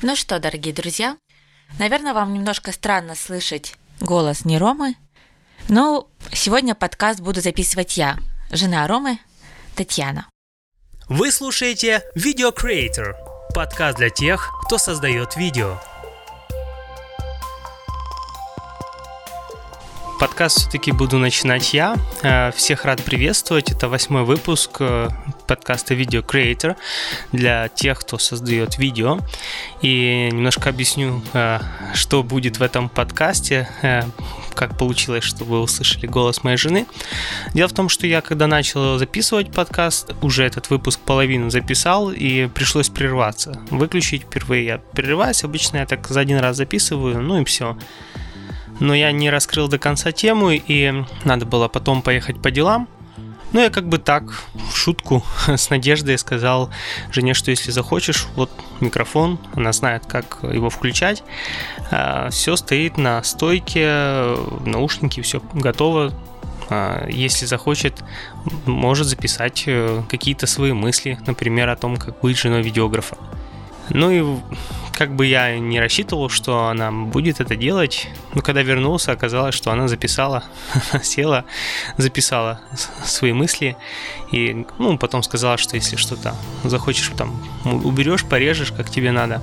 Ну что, дорогие друзья, наверное, вам немножко странно слышать голос не Ромы, но сегодня подкаст буду записывать я, жена Ромы, Татьяна. Вы слушаете Video Creator, подкаст для тех, кто создает видео. Подкаст все-таки буду начинать я. Э, всех рад приветствовать. Это восьмой выпуск э, подкаста Video Creator для тех, кто создает видео. И немножко объясню, э, что будет в этом подкасте, как получилось, что вы услышали голос моей жены. Дело в том, что я, когда начал записывать подкаст, уже этот выпуск половину записал, и пришлось прерваться. Выключить впервые я прерываюсь. Обычно я так за один раз записываю, ну и все но я не раскрыл до конца тему, и надо было потом поехать по делам. Ну, я как бы так, в шутку, с надеждой сказал жене, что если захочешь, вот микрофон, она знает, как его включать. А, все стоит на стойке, наушники, все готово. А, если захочет, может записать э, какие-то свои мысли, например, о том, как быть женой видеографа. Ну и как бы я не рассчитывал, что она будет это делать, но когда вернулся, оказалось, что она записала, села, записала свои мысли и ну, потом сказала, что если что-то захочешь, там уберешь, порежешь, как тебе надо.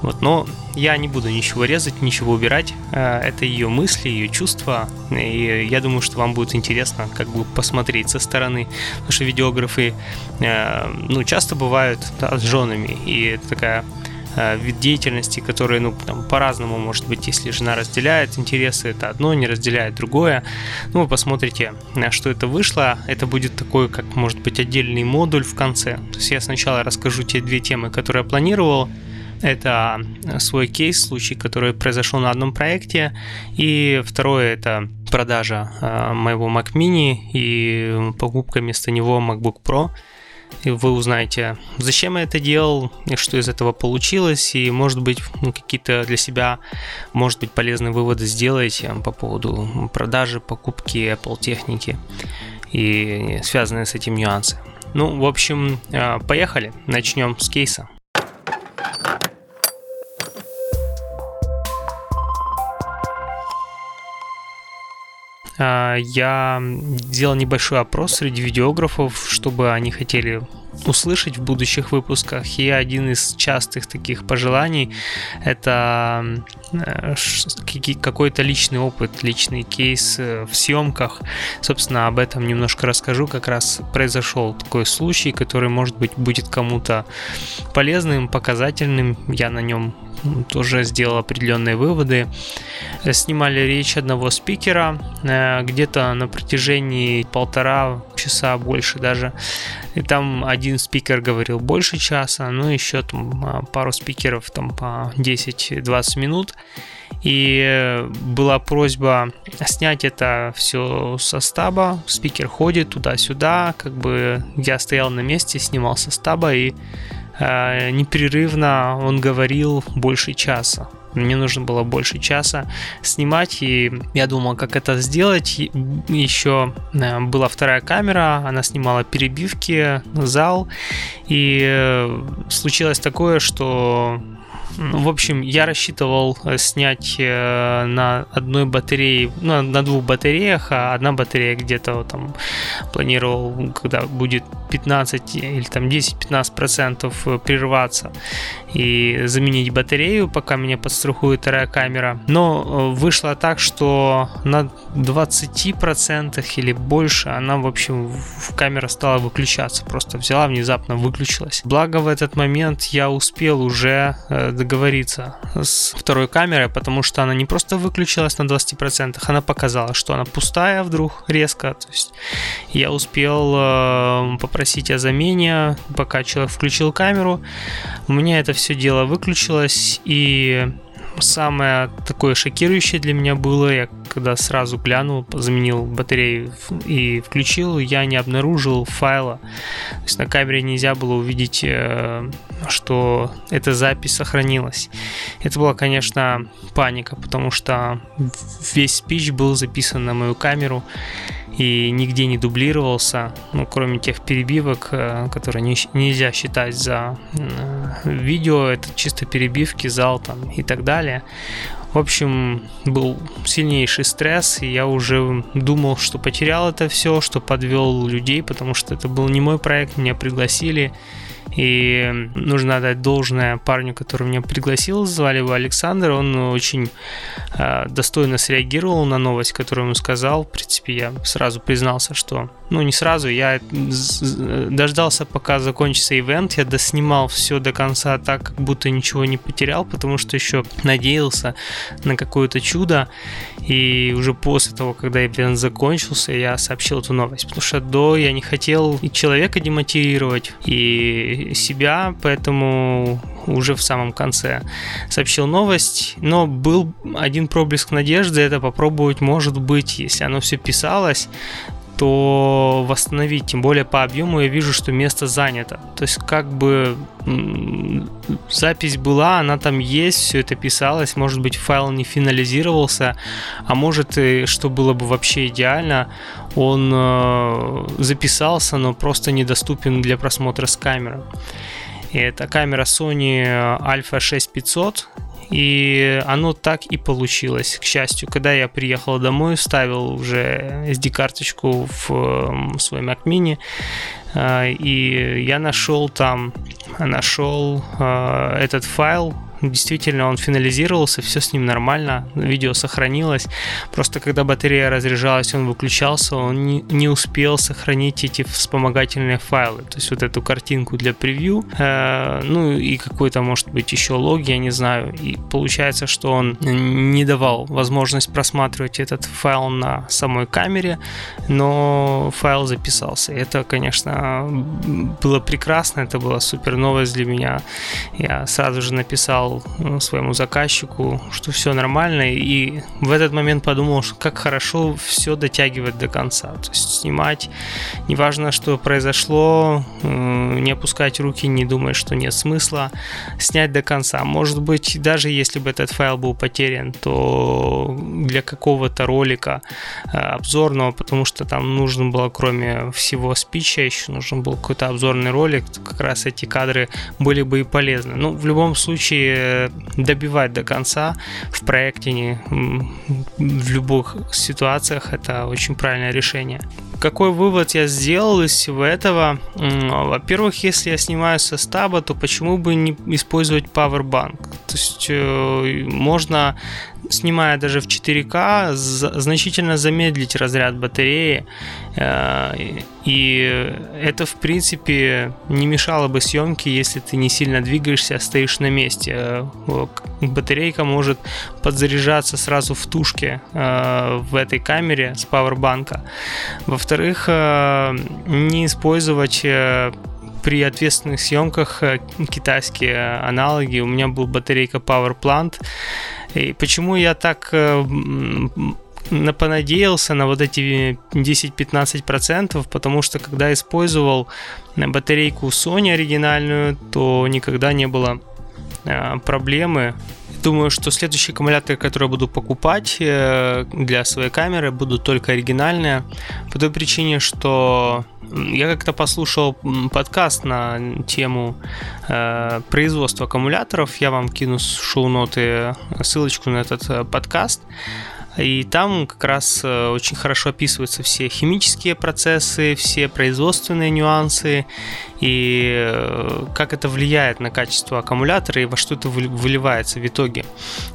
Вот, но я не буду ничего резать, ничего убирать. Э, это ее мысли, ее чувства. И я думаю, что вам будет интересно как бы посмотреть со стороны. Потому что видеографы э, ну, часто бывают да, с женами. И это такая вид деятельности, который, ну, там, по-разному может быть, если жена разделяет интересы, это одно, не разделяет другое. Ну, вы посмотрите, на что это вышло. Это будет такой, как может быть, отдельный модуль в конце. То есть я сначала расскажу те две темы, которые я планировал, это свой кейс, случай, который произошел на одном проекте. И второе это продажа э, моего Mac Mini и покупка вместо него MacBook Pro и вы узнаете, зачем я это делал, и что из этого получилось, и, может быть, ну, какие-то для себя, может быть, полезные выводы сделаете по поводу продажи, покупки Apple техники и связанные с этим нюансы. Ну, в общем, э, поехали, начнем с кейса. Я сделал небольшой опрос среди видеографов, чтобы они хотели услышать в будущих выпусках. И один из частых таких пожеланий – это э, какой-то личный опыт, личный кейс э, в съемках. Собственно, об этом немножко расскажу. Как раз произошел такой случай, который, может быть, будет кому-то полезным, показательным. Я на нем тоже сделал определенные выводы. Снимали речь одного спикера э, где-то на протяжении полтора часа, больше даже. И там один спикер говорил больше часа, ну еще там а, пару спикеров там по 10-20 минут. И была просьба снять это все со стаба. Спикер ходит туда-сюда, как бы я стоял на месте, снимал со стаба и Э, непрерывно он говорил больше часа. Мне нужно было больше часа снимать, и я думал, как это сделать. Еще э, была вторая камера, она снимала перебивки, зал, и э, случилось такое, что в общем, я рассчитывал э, снять э, на одной батарее, ну, на двух батареях, а одна батарея где-то там планировал, когда будет 15 или там 10-15% э, прерваться и заменить батарею, пока меня подстрахует вторая камера. Но вышло так, что на 20% или больше она, в общем, камера стала выключаться. Просто взяла, внезапно выключилась. Благо в этот момент я успел уже договориться с второй камерой, потому что она не просто выключилась на 20%, она показала, что она пустая вдруг резко. То есть я успел э, попросить о замене, пока человек включил камеру. У меня это все дело выключилось, и самое такое шокирующее для меня было, я когда сразу глянул, заменил батарею и включил, я не обнаружил файла. То есть на камере нельзя было увидеть, э, что эта запись сохранилась. Это была, конечно, паника, потому что весь спич был записан на мою камеру. И нигде не дублировался, ну, кроме тех перебивок, э, которые не, нельзя считать за видео, это чисто перебивки, зал там и так далее. В общем, был сильнейший стресс, и я уже думал, что потерял это все, что подвел людей, потому что это был не мой проект, меня пригласили, и нужно отдать должное парню, который меня пригласил, звали его Александр. Он очень э, достойно среагировал на новость, которую ему сказал. В принципе, я сразу признался, что... Ну, не сразу, я дождался, пока закончится ивент. Я доснимал все до конца так, как будто ничего не потерял, потому что еще надеялся на какое-то чудо. И уже после того, когда ивент закончился, я сообщил эту новость. Потому что до я не хотел и человека демотивировать, и себя, поэтому уже в самом конце сообщил новость. Но был один проблеск надежды, это попробовать, может быть, если оно все писалось, то восстановить, тем более по объему я вижу, что место занято. То есть как бы запись была, она там есть, все это писалось, может быть файл не финализировался, а может и что было бы вообще идеально, он э, записался, но просто недоступен для просмотра с камеры. И это камера Sony Alpha 6500, и оно так и получилось, к счастью. Когда я приехал домой, вставил уже SD-карточку в свой Mac Mini, э, и я нашел там, нашел э, этот файл, действительно он финализировался, все с ним нормально, видео сохранилось. Просто когда батарея разряжалась, он выключался, он не, не успел сохранить эти вспомогательные файлы. То есть вот эту картинку для превью, э, ну и какой-то, может быть, еще лог, я не знаю. И получается, что он не давал возможность просматривать этот файл на самой камере, но файл записался. Это, конечно, было прекрасно, это была супер новость для меня. Я сразу же написал сказал э, своему заказчику, что все нормально, и в этот момент подумал, что как хорошо все дотягивать до конца. То есть снимать, неважно, что произошло, э, не опускать руки, не думать, что нет смысла, снять до конца. Может быть, даже если бы этот файл был потерян, то для какого-то ролика э, обзорного, потому что там нужно было, кроме всего спича, еще нужен был какой-то обзорный ролик, как раз эти кадры были бы и полезны. Ну, в любом случае, добивать до конца в проекте в любых ситуациях это очень правильное решение. Какой вывод я сделал из всего этого? Во-первых, если я снимаю со стаба, то почему бы не использовать Powerbank? То есть э, можно снимая даже в 4К, значительно замедлить разряд батареи. Э, и это, в принципе, не мешало бы съемке, если ты не сильно двигаешься, а стоишь на месте. Э, батарейка может подзаряжаться сразу в тушке э, в этой камере с пауэрбанка. Во-вторых, не использовать при ответственных съемках китайские аналоги. У меня был батарейка Power Plant, и почему я так э, понадеялся на вот эти 10-15%, потому что когда использовал батарейку Sony оригинальную, то никогда не было э, проблемы. Думаю, что следующие аккумуляторы, которые я буду покупать э, для своей камеры, будут только оригинальные. По той причине, что я как-то послушал подкаст на тему э, производства аккумуляторов. Я вам кину шоу-ноты, ссылочку на этот э, подкаст. И там как раз э, очень хорошо описываются все химические процессы, все производственные нюансы и э, как это влияет на качество аккумулятора и во что это выливается в итоге.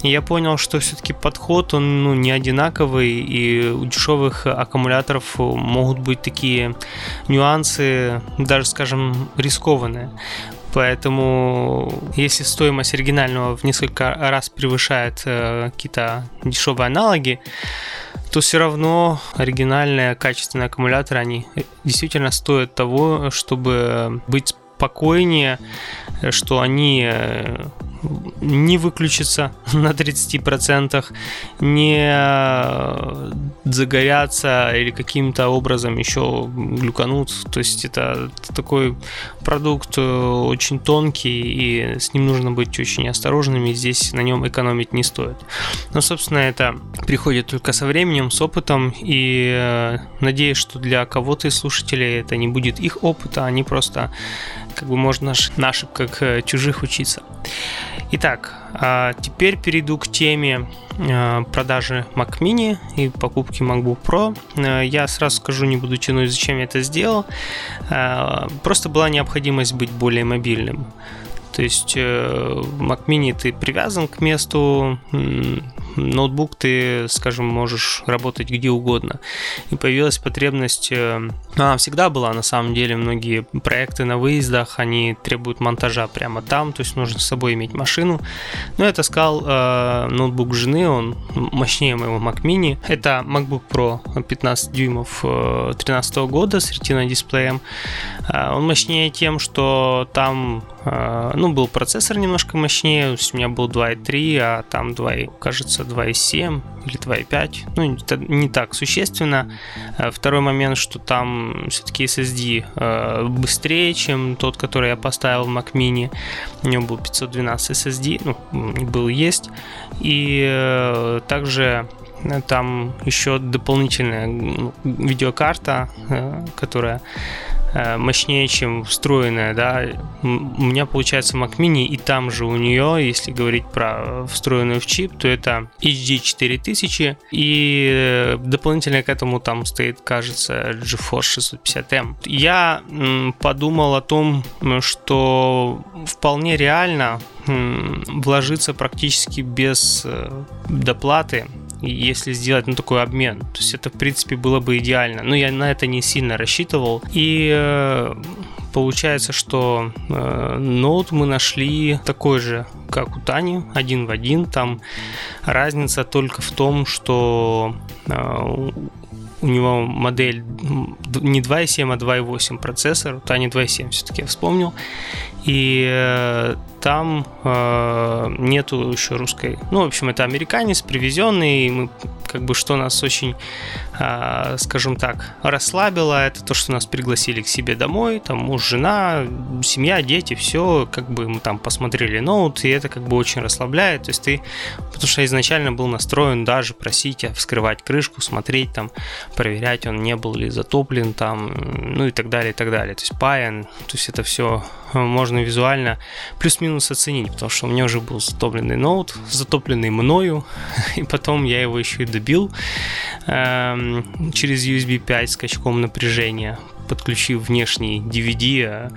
И я понял, что все-таки подход, он ну, не одинаковый, и у дешевых аккумуляторов могут быть такие нюансы, даже, скажем, рискованные. Поэтому, если стоимость оригинального в несколько раз превышает э, какие-то дешевые аналоги, то все равно оригинальные качественные аккумуляторы, они действительно стоят того, чтобы быть спокойнее, что они э, не выключиться на 30%, не э, загорятся или каким-то образом еще глюканут. То есть это такой продукт очень тонкий, и с ним нужно быть очень осторожными. Здесь на нем экономить не стоит. Но, собственно, это приходит только со временем, с опытом, и надеюсь, что для кого-то из слушателей это не будет их опыта, они просто как бы можно на э, чужих учиться. Итак, а теперь перейду к теме э, продажи Mac Mini и покупки MacBook Pro. Э, я сразу скажу, не буду тянуть, зачем я это сделал. Просто была необходимость быть более мобильным. То есть Mac Mini ты привязан к месту, ноутбук ты, скажем, можешь работать где угодно. И появилась потребность, э, она всегда была на самом деле, многие проекты на выездах, они требуют монтажа прямо там, то есть нужно с собой иметь машину. Но я таскал э, ноутбук жены, он мощнее моего Mac Mini. Это MacBook Pro 15 дюймов 2013 э, года с Retina дисплеем. Э, он мощнее тем, что там э, ну, был процессор немножко мощнее, у меня был 2.3, а там 2, кажется, 2.7 или 2.5. Ну, это не так существенно. Э, второй момент, что там все-таки SSD э, быстрее, чем тот, который я поставил в Mac Mini. У него был 512 SSD, ну, был есть. И э, также там еще дополнительная ну, видеокарта, которая мощнее, чем встроенная, да. У меня получается Mac Mini, и там же у нее, если говорить про встроенную в чип, то это HD 4000, и э, дополнительно к этому там стоит, кажется, GeForce 650M. Я подумал о том, что вполне реально вложиться практически без э, доплаты если сделать ну, такой обмен. То есть это, в принципе, было бы идеально. Но я на это не сильно рассчитывал. И э, получается, что э, ноут мы нашли такой же, как у Тани, один в один. Там разница только в том, что э, у него модель не 2.7, а 2.8 процессор. Тани 2.7 все-таки я вспомнил. И э, там э, нету еще русской. Ну, в общем, это американец, привезенный. И мы, как бы, что нас очень, э, скажем так, расслабило, это то, что нас пригласили к себе домой. Там муж, жена, семья, дети, все. Как бы мы там посмотрели ноут, и это как бы очень расслабляет. То есть ты, потому что изначально был настроен даже просить вскрывать крышку, смотреть там, проверять, он не был ли затоплен там, ну и так далее, и так далее. То есть паян, то есть это все можно визуально плюс-минус оценить, потому что у меня уже был затопленный ноут, затопленный мною, и потом я его еще и добил эм, через USB 5 скачком напряжения подключив внешний DVD а,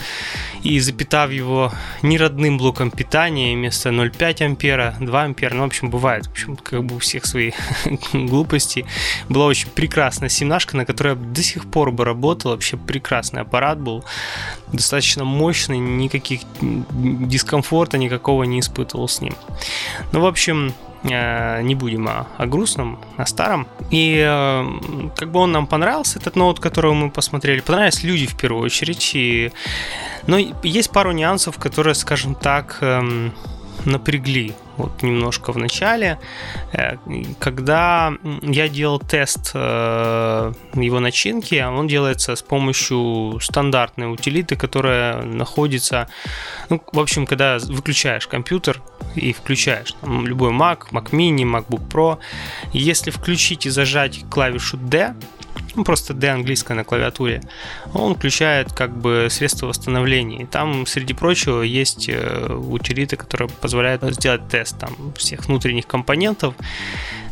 и запитав его неродным блоком питания вместо 0,5 ампера, 2 ампера, ну, в общем, бывает, в общем, как бы у всех свои глупости. Была очень прекрасная семнашка, на которой я до сих пор бы работал, вообще прекрасный аппарат был, достаточно мощный, никаких дискомфорта никакого не испытывал с ним. Ну, в общем, не будем о, о грустном, о старом. И э, как бы он нам понравился, этот ноут, которого мы посмотрели. Понравились люди в первую очередь. И... Но есть пару нюансов, которые, скажем так, эм, напрягли вот немножко в начале, э, когда я делал тест э, его начинки, он делается с помощью стандартной утилиты, которая находится, ну, в общем, когда выключаешь компьютер и включаешь там, любой Mac, Mac Mini, MacBook Pro, если включить и зажать клавишу D, ну, просто D английская на клавиатуре, он включает как бы средства восстановления. там, среди прочего, есть э, утилиты, которые позволяют сделать тест там, всех внутренних компонентов.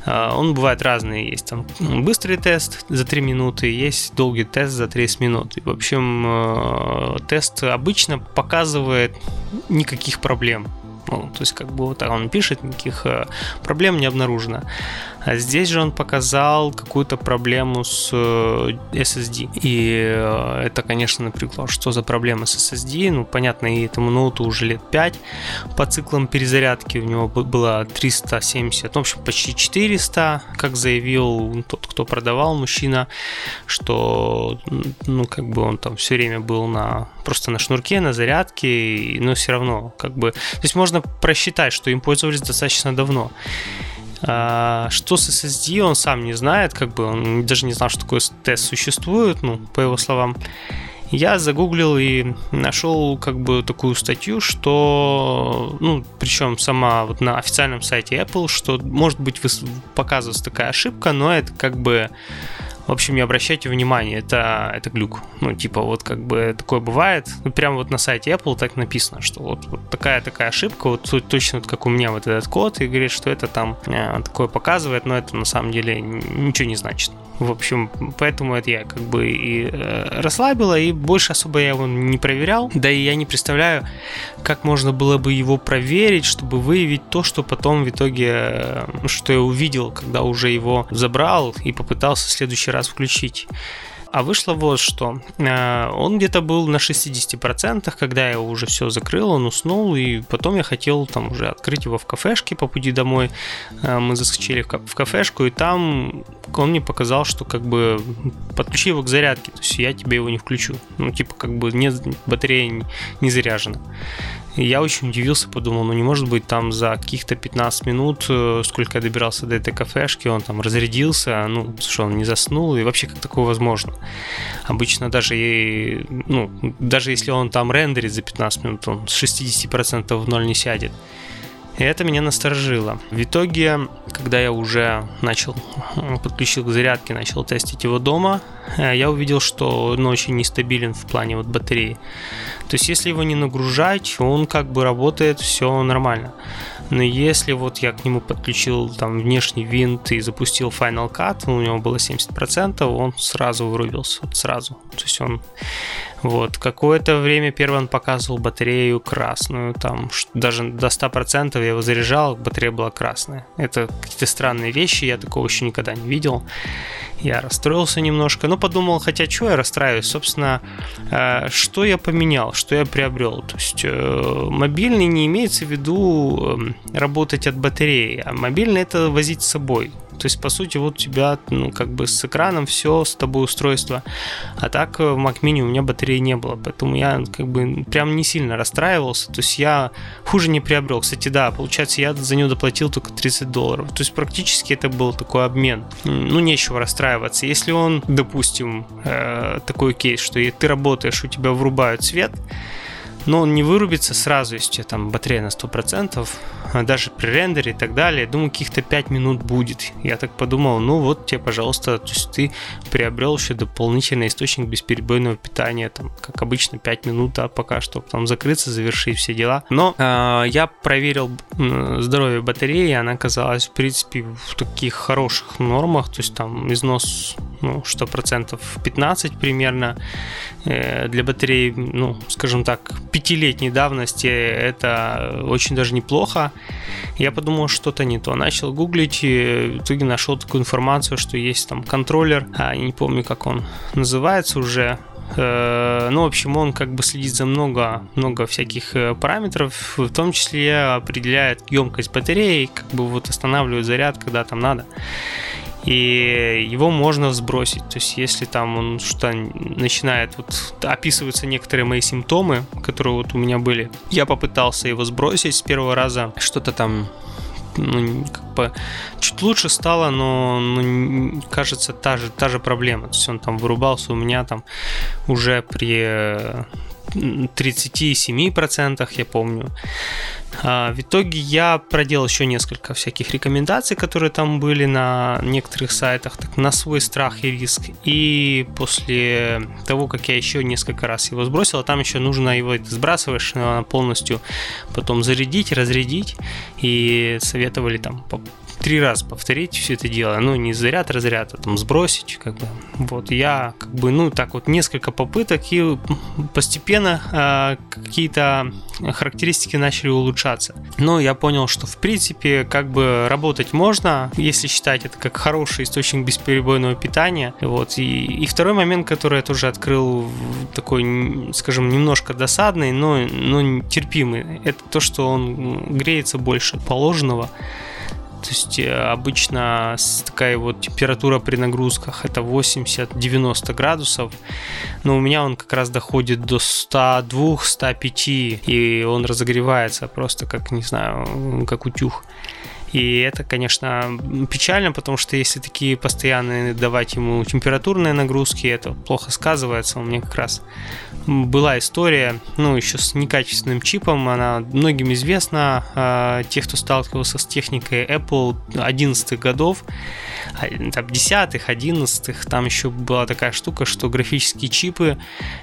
Э, он бывает разный. Есть там быстрый тест за 3 минуты, есть долгий тест за 30 минут. И, в общем, э, тест обычно показывает никаких проблем. Ну, то есть, как бы вот он пишет, никаких проблем не обнаружено. А здесь же он показал какую-то проблему с э, SSD. И э, это, конечно, напрягло. Что за проблема с SSD? Ну, понятно, и этому ноуту уже лет 5. По циклам перезарядки у него было 370, ну, в общем, почти 400. Как заявил тот, кто продавал, мужчина, что, ну, как бы он там все время был на просто на шнурке, на зарядке, но все равно, как бы, то есть можно просчитать, что им пользовались достаточно давно. А, что с SSD, он сам не знает, как бы он даже не знал, что такой тест существует, ну, по его словам. Я загуглил и нашел как бы такую статью, что, ну, причем сама вот на официальном сайте Apple, что может быть показывается такая ошибка, но это как бы в общем, не обращайте внимания, это, это глюк. Ну, типа, вот как бы такое бывает. Ну, прямо вот на сайте Apple так написано, что вот, вот такая-такая ошибка, вот точно вот как у меня вот этот код, и говорит, что это там э, такое показывает, но это на самом деле ничего не значит. В общем, поэтому это я как бы и э, расслабила, и больше особо я его не проверял. Да и я не представляю, как можно было бы его проверить, чтобы выявить то, что потом в итоге, э, что я увидел, когда уже его забрал и попытался в следующий раз включить. А вышло вот что. Э, он где-то был на 60%, когда я уже все закрыл, он уснул, и потом я хотел там уже открыть его в кафешке по пути домой. Э, мы заскочили в кафешку, и там он мне показал, что как бы подключи его к зарядке, то есть я тебе его не включу. Ну, типа, как бы не, батарея не заряжена. И я очень удивился, подумал, ну не может быть там за каких-то 15 минут, э, сколько я добирался до этой кафешки, он там разрядился, ну, что он не заснул, и вообще как такое возможно? Обычно даже, и, ну, даже если он там рендерит за 15 минут, он с 60% в ноль не сядет. И это меня насторожило. В итоге, когда я уже начал, подключил к зарядке, начал тестить его дома, э, я увидел, что он очень нестабилен в плане вот батареи. То есть, если его не нагружать, он как бы работает, все нормально. Но если вот я к нему подключил там внешний винт и запустил Final Cut, у него было 70%, он сразу вырубился, вот сразу. То есть он вот, какое-то время первый он показывал батарею красную, там даже до 100% я его заряжал, батарея была красная. Это какие-то странные вещи, я такого еще никогда не видел. Я расстроился немножко, но подумал, хотя что я расстраиваюсь, собственно, э, что я поменял, что я приобрел. То есть э, мобильный не имеется в виду эм, работать от батареи, а мобильный это возить с собой. То есть, по сути, вот у тебя, ну, как бы с экраном все, с тобой устройство. А так в Mac Mini у меня батареи не было, поэтому я как бы прям не сильно расстраивался. То есть я хуже не приобрел. Кстати, да, получается, я за него доплатил только 30 долларов. То есть практически это был такой обмен. Ну, нечего расстраиваться. Если он, допустим, э, такой кейс, что ты работаешь, у тебя врубают свет, но он не вырубится сразу, если там батарея на 100%, а даже при рендере и так далее. Думаю, каких-то 5 минут будет. Я так подумал, ну вот тебе, пожалуйста, то есть ты приобрел еще дополнительный источник бесперебойного питания, там, как обычно, 5 минут, а пока что там закрыться, завершить все дела. Но э, я проверил здоровье батареи, она оказалась, в принципе, в таких хороших нормах, то есть там износ ну, что процентов 15 примерно. Э, для батареи, ну, скажем так, пятилетней давности это очень даже неплохо. Я подумал, что-то не то. Начал гуглить и в итоге нашел такую информацию, что есть там контроллер, а, не помню, как он называется уже, э, ну, в общем, он как бы следит за много, много всяких э, параметров, в том числе определяет емкость батареи, как бы вот останавливает заряд, когда там надо и его можно сбросить. То есть, если там он что начинает, вот описываются некоторые мои симптомы, которые вот у меня были, я попытался его сбросить с первого раза, что-то там ну, как бы чуть лучше стало, но ну, кажется, та же, та же проблема. То есть он там вырубался у меня там уже при 37%, я помню. А, в итоге я проделал еще несколько всяких рекомендаций, которые там были на некоторых сайтах, так на свой страх и риск. И после того, как я еще несколько раз его сбросил, а там еще нужно его сбрасываешь полностью, потом зарядить, разрядить. И советовали там три раза повторить все это дело, ну, не заряд, разряд, а там сбросить, как бы. Вот, я, как бы, ну, так вот, несколько попыток, и постепенно э, какие-то характеристики начали улучшаться. Но я понял, что, в принципе, как бы работать можно, если считать это как хороший источник бесперебойного питания. Вот, и, и второй момент, который я тоже открыл, такой, скажем, немножко досадный, но, но терпимый, это то, что он греется больше положенного. То есть обычно такая вот температура при нагрузках это 80-90 градусов, но у меня он как раз доходит до 102-105, и он разогревается просто как, не знаю, как утюг. И это, конечно, печально, потому что если такие постоянные давать ему температурные нагрузки, это плохо сказывается. У меня как раз была история, ну, еще с некачественным чипом, она многим известна, э, тех, кто сталкивался с техникой Apple 11 годов, а, там, 10-х, 11-х, там еще была такая штука, что графические чипы,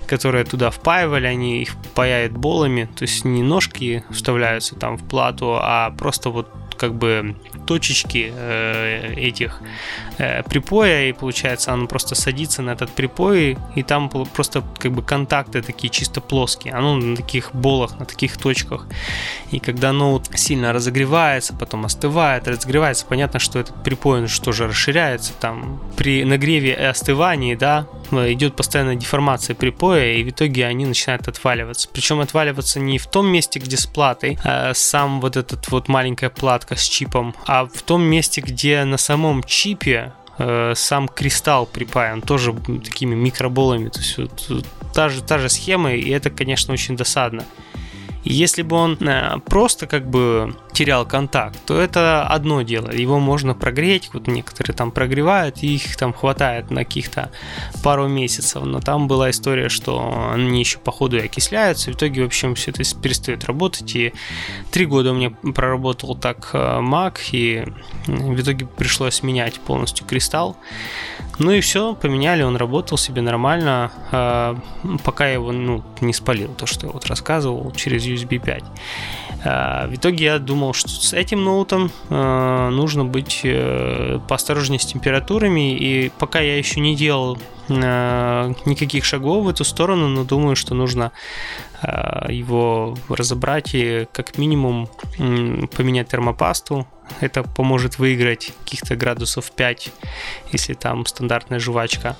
которые туда впаивали, они их паяют болами, то есть не ножки вставляются там в плату, а просто вот как бы точечки э, этих э, припоя, и получается он просто садится на этот припой, и там просто как бы контакты такие чисто плоские, оно на таких болах, на таких точках. И когда ноут сильно разогревается, потом остывает, разогревается, понятно, что этот припой он что же расширяется, там при нагреве и остывании, да, идет постоянная деформация припоя, и в итоге они начинают отваливаться. Причем отваливаться не в том месте, где с платой, а сам вот этот вот маленькая платка с чипом, а в том месте, где на самом чипе э, сам кристалл припаян тоже такими микроболами. То есть вот, та, же, та же схема, и это, конечно, очень досадно. И если бы он э, просто как бы терял контакт, то это одно дело. Его можно прогреть, вот некоторые там прогревают, их там хватает на каких-то пару месяцев. Но там была история, что они еще по ходу и окисляются, в итоге, в общем, все это перестает работать. И три года у меня проработал так э, Mac, и в итоге пришлось менять полностью кристалл. Ну и все, поменяли, он работал себе нормально, э, пока я его ну, не спалил, то, что я вот рассказывал через USB 5. Э, в итоге я думал, что с этим ноутом э, нужно быть э, поосторожнее с температурами, и пока я еще не делал никаких шагов в эту сторону, но думаю, что нужно его разобрать и как минимум поменять термопасту, это поможет выиграть каких-то градусов 5, если там стандартная жвачка,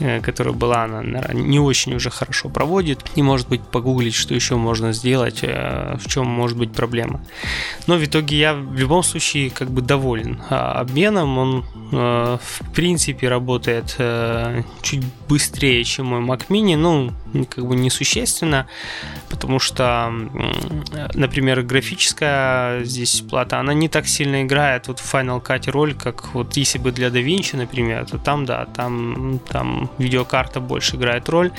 э, которая была, она не очень уже хорошо проводит. И может быть погуглить, что еще можно сделать, э, в чем может быть проблема. Но в итоге я в любом случае как бы доволен а обменом. Он э, в принципе работает чуть быстрее, чем мой Mac Mini, ну как бы несущественно, потому что, например, графическая здесь плата, она не так сильно играет вот в Final Cut роль, как вот если бы для DaVinci, например, то там, да, там, там видеокарта больше играет роль.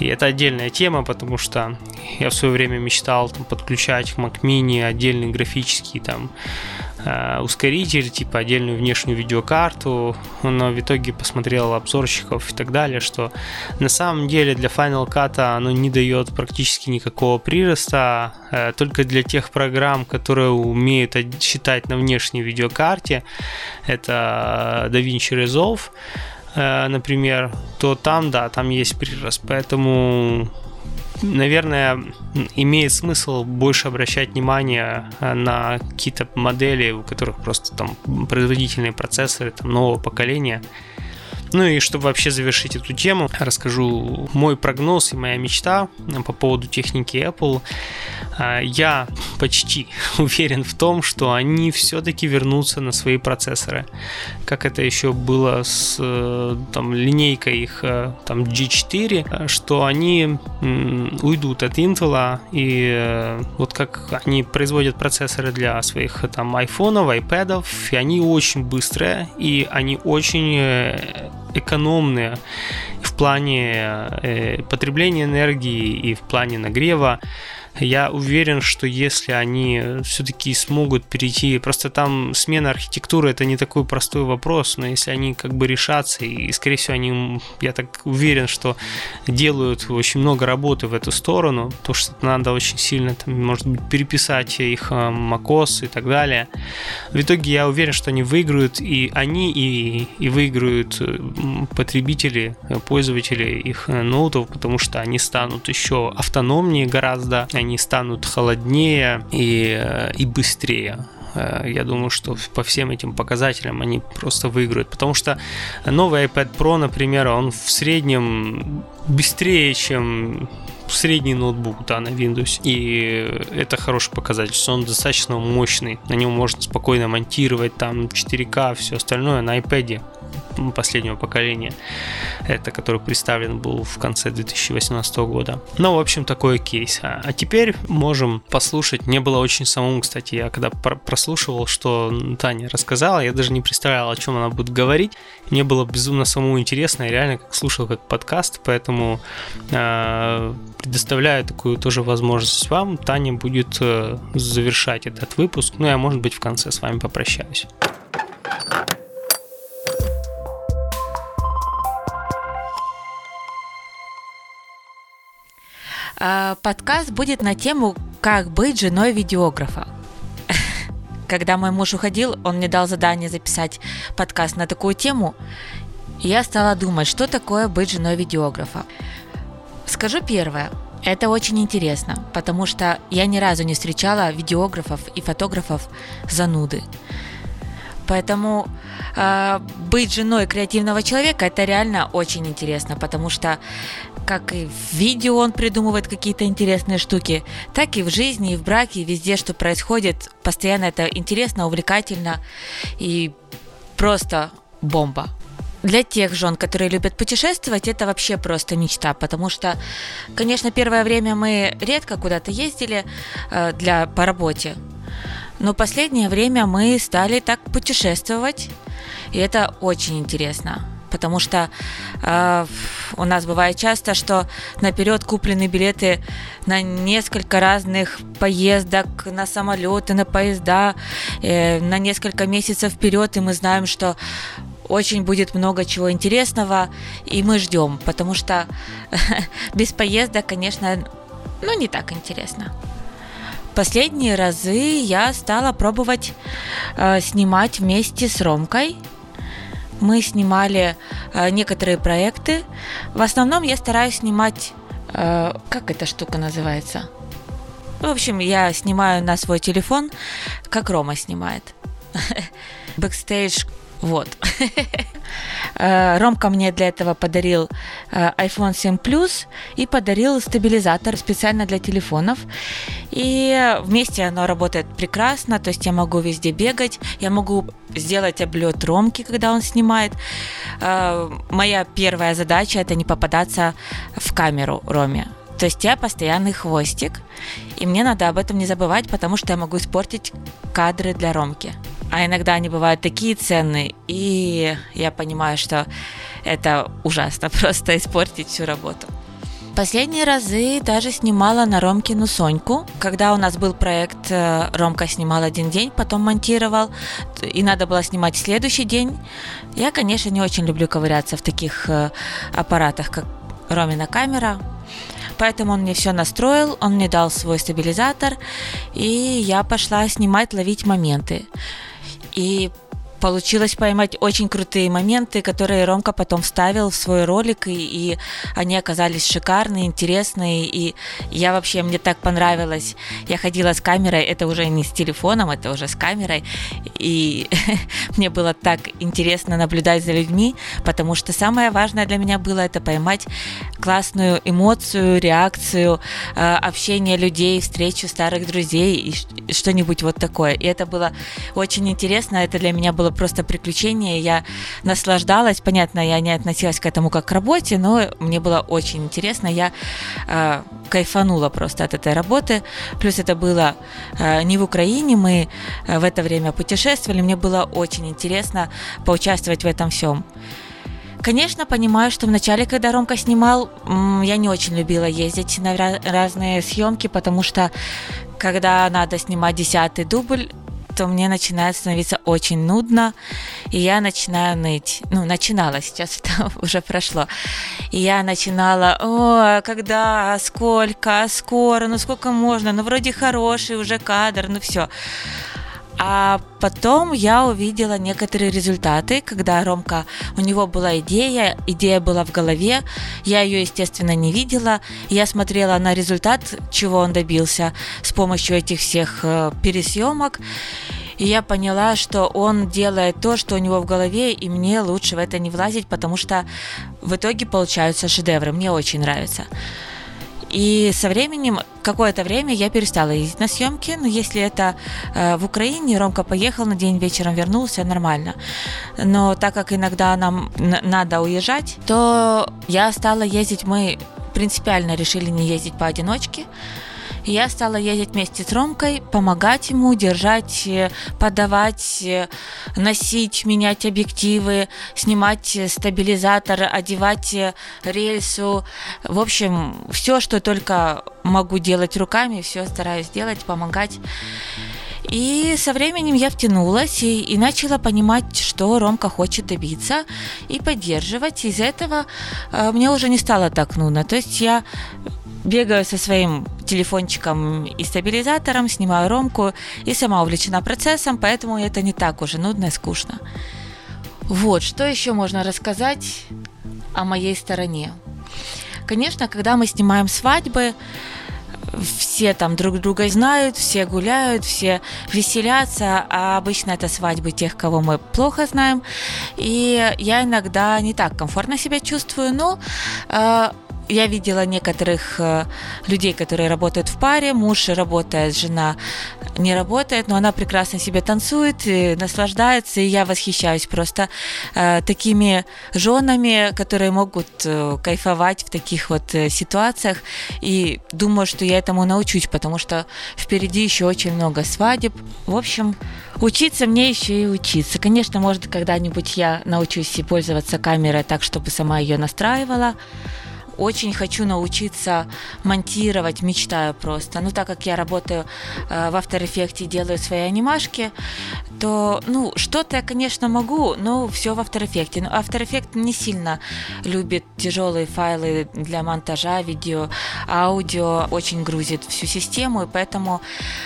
И это отдельная тема, потому что я в свое время мечтал там, подключать к Mac Mini отдельный графический там ускоритель, типа отдельную внешнюю видеокарту, но в итоге посмотрел обзорщиков и так далее, что на самом деле для Final Cut оно не дает практически никакого прироста, э, только для тех программ, которые умеют считать на внешней видеокарте, это DaVinci Resolve, э, например, то там, да, там есть прирост, поэтому наверное, имеет смысл больше обращать внимание э, на какие-то модели, у которых просто там производительные процессоры там, нового поколения. Ну и чтобы вообще завершить эту тему, расскажу мой прогноз и моя мечта по поводу техники Apple. А, я почти уверен в том, что они все-таки вернутся на свои процессоры. Как это еще было с э, там, линейкой их э, там, G4, что они уйдут от Intel, и э, вот как они производят процессоры для своих там айфонов, айпэдов, и они очень быстрые, и они очень экономные в плане э, потребления энергии и в плане нагрева. Я уверен, что если они все-таки смогут перейти, просто там смена архитектуры это не такой простой вопрос, но если они как бы решатся, и скорее всего они, я так уверен, что делают очень много работы в эту сторону, то что надо очень сильно, там, может быть, переписать их э, macOS и так далее. В итоге я уверен, что они выиграют, и они, и, и выиграют э, потребители, э, пользователи их ноутов, потому что они станут еще автономнее гораздо, они они станут холоднее и, э, и быстрее э, я думаю, что по всем этим показателям они просто выиграют. Потому что новый iPad Pro, например, он в среднем быстрее, чем средний ноутбук, да, на Windows. И это хороший показатель, что он достаточно мощный. На нем можно спокойно монтировать там 4К, все остальное на iPad последнего поколения. Это который представлен был в конце 2018 года. Ну, в общем, такой кейс. А, а теперь можем послушать. Мне было очень самому, кстати, я когда прослушивал, что Таня рассказала, я даже не представлял, о чем она будет говорить. Мне было безумно самому интересно, я реально как слушал как подкаст, поэтому э, предоставляю такую тоже возможность вам. Таня будет э, завершать этот выпуск. Ну, я, может быть, в конце с вами попрощаюсь. Подкаст будет на тему «Как быть женой видеографа». Когда мой муж уходил, он мне дал задание записать подкаст на такую тему. И я стала думать, что такое быть женой видеографа. Скажу первое. Это очень интересно, потому что я ни разу не встречала видеографов и фотографов зануды. Поэтому быть женой креативного человека это реально очень интересно, потому что как и в видео он придумывает какие-то интересные штуки, так и в жизни, и в браке, и везде, что происходит, постоянно это интересно, увлекательно и просто бомба. Для тех жен, которые любят путешествовать, это вообще просто мечта, потому что, конечно, первое время мы редко куда-то ездили э, для по работе, но последнее время мы стали так путешествовать, и это очень интересно. Потому что э, у нас бывает часто, что наперед куплены билеты на несколько разных поездок, на самолеты, на поезда, э, на несколько месяцев вперед, и мы знаем, что очень будет много чего интересного, и мы ждем, потому что без поездок, конечно, ну не так интересно последние разы я стала пробовать э, снимать вместе с Ромкой. Мы снимали э, некоторые проекты. В основном я стараюсь снимать, э, как эта штука называется? В общем, я снимаю на свой телефон, как Рома снимает. Бэкстейдж вот. Э, Ромка мне для этого подарил э, iPhone 7 Plus и подарил стабилизатор специально для телефонов. И вместе оно работает прекрасно, то есть я могу везде бегать, я могу сделать облет Ромки, когда он снимает. Э, моя первая задача это не попадаться в камеру Роме. То есть я постоянный хвостик, и мне надо об этом не забывать, потому что я могу испортить кадры для Ромки а иногда они бывают такие ценные, и я понимаю, что это ужасно просто испортить всю работу. Последние разы даже снимала на Ромкину Соньку. Когда у нас был проект, э, Ромка снимал один день, потом монтировал, и надо было снимать следующий день. Я, конечно, не очень люблю ковыряться в таких э, аппаратах, как Ромина камера. Поэтому он мне все настроил, он мне дал свой стабилизатор, и я пошла снимать, ловить моменты. И получилось поймать очень крутые моменты, которые Ромка потом вставил в свой ролик, и, и они оказались шикарные, интересные, и я вообще, мне так понравилось. Я ходила с камерой, это уже не с телефоном, это уже с камерой, и мне было так интересно наблюдать за людьми, потому что самое важное для меня было это поймать классную эмоцию, реакцию, э, общение людей, встречу старых друзей и что-нибудь вот такое. И это было очень интересно, это для меня было было просто приключение, я наслаждалась, понятно, я не относилась к этому как к работе, но мне было очень интересно, я э, кайфанула просто от этой работы, плюс это было э, не в Украине, мы э, в это время путешествовали, мне было очень интересно поучаствовать в этом всем. Конечно, понимаю, что вначале, когда Ромка снимал, я не очень любила ездить на разные съемки, потому что когда надо снимать десятый дубль, то мне начинает становиться очень нудно, и я начинаю ныть. Ну, начинала, сейчас это уже прошло. И я начинала, о, когда, сколько, скоро, ну сколько можно, ну вроде хороший уже кадр, ну все. А потом я увидела некоторые результаты, когда Ромка, у него была идея, идея была в голове, я ее, естественно, не видела, я смотрела на результат, чего он добился с помощью этих всех э, пересъемок, и я поняла, что он делает то, что у него в голове, и мне лучше в это не влазить, потому что в итоге получаются шедевры. Мне очень нравится. И со временем, какое-то время я перестала ездить на съемки, но если это э, в Украине, Ромка поехал на день, вечером вернулся, нормально. Но так как иногда нам надо уезжать, то я стала ездить, мы принципиально решили не ездить поодиночке, я стала ездить вместе с Ромкой, помогать ему, держать, э, подавать, э, носить, менять объективы, снимать стабилизатор, одевать э, рельсу. В общем, все, что только могу делать руками, все стараюсь делать, помогать. И со временем я втянулась и, и начала понимать, что Ромка хочет добиться и поддерживать. Из этого э, мне уже не стало так нудно. То есть я бегаю со своим телефончиком и стабилизатором, снимаю ромку и сама увлечена процессом, поэтому это не так уже нудно и скучно. Вот, что еще можно рассказать о моей стороне? Конечно, когда мы снимаем свадьбы, все там друг друга знают, все гуляют, все веселятся, а обычно это свадьбы тех, кого мы плохо знаем. И я иногда не так комфортно себя чувствую, но э, я видела некоторых э, людей, которые работают в паре, муж работает, жена не работает, но она прекрасно себе танцует, и наслаждается, и я восхищаюсь просто э, такими женами, которые могут э, кайфовать в таких вот э, ситуациях, и думаю, что я этому научусь, потому что впереди еще очень много свадеб. В общем, учиться мне еще и учиться. Конечно, может, когда-нибудь я научусь пользоваться камерой так, чтобы сама ее настраивала, очень хочу научиться монтировать, мечтаю просто. Ну, так как я работаю э, в After Effects и делаю свои анимашки, то, ну, что-то я, конечно, могу, но все в After Effects. Но After Effects не сильно любит тяжелые файлы для монтажа, видео, аудио, очень грузит всю систему, и поэтому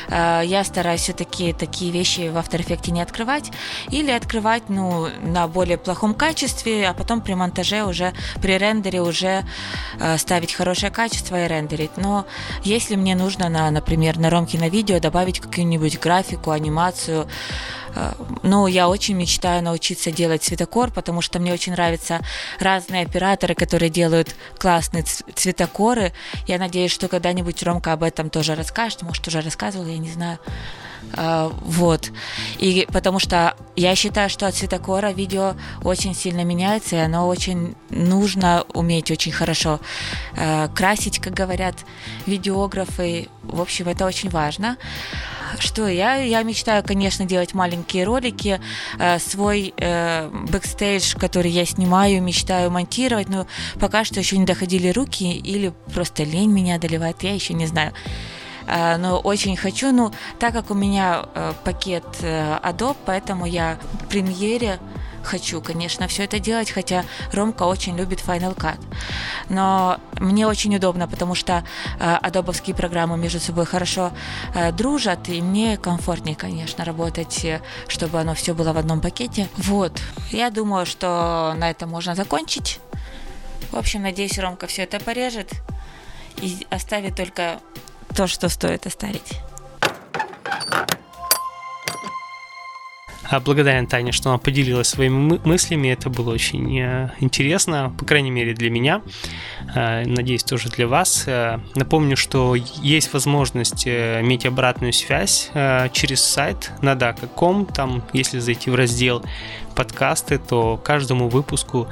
э, я стараюсь все-таки такие вещи в After Effects не открывать или открывать, ну, на более плохом качестве, а потом при монтаже уже, при рендере уже Э, ставить хорошее качество и рендерить. Но если мне нужно, на, например, на ромке на видео добавить какую-нибудь графику, анимацию, ну, я очень мечтаю научиться делать цветокор, потому что мне очень нравятся разные операторы, которые делают классные цветокоры. Я надеюсь, что когда-нибудь Ромка об этом тоже расскажет. Может, уже рассказывал, я не знаю. А, вот. И потому что я считаю, что от цветокора видео очень сильно меняется, и оно очень нужно уметь очень хорошо э, красить, как говорят видеографы. В общем, это очень важно. Что я? Я мечтаю, конечно, делать маленькие ролики, э, свой э, бэкстейдж, который я снимаю, мечтаю монтировать, но пока что еще не доходили руки или просто лень меня одолевает, я еще не знаю. Э, но очень хочу. Ну, так как у меня э, пакет э, Adobe, поэтому я в премьере хочу, конечно, все это делать, хотя Ромка очень любит Final Cut. Но мне очень удобно, потому что э, адобовские программы между собой хорошо э, дружат, и мне комфортнее, конечно, работать, чтобы оно все было в одном пакете. Вот, я думаю, что на этом можно закончить. В общем, надеюсь, Ромка все это порежет и оставит только то, что стоит оставить. А благодарен Тане, что она поделилась своими мыслями. Это было очень э, интересно, по крайней мере для меня. Э, надеюсь, тоже для вас. Э, напомню, что есть возможность иметь обратную связь через сайт nada.com. Там, если зайти в раздел подкасты, то каждому выпуску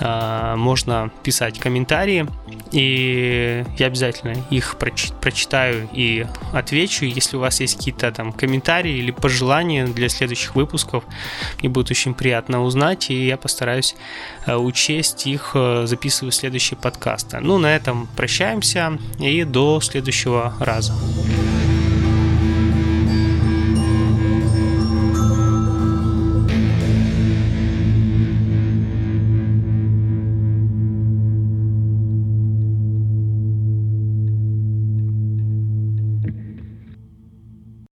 можно писать комментарии и я обязательно их прочитаю и отвечу. Если у вас есть какие-то там комментарии или пожелания для следующих выпусков, мне будет очень приятно узнать, и я постараюсь э, учесть их, э, записывая следующие подкасты. Ну, на этом прощаемся и до следующего раза.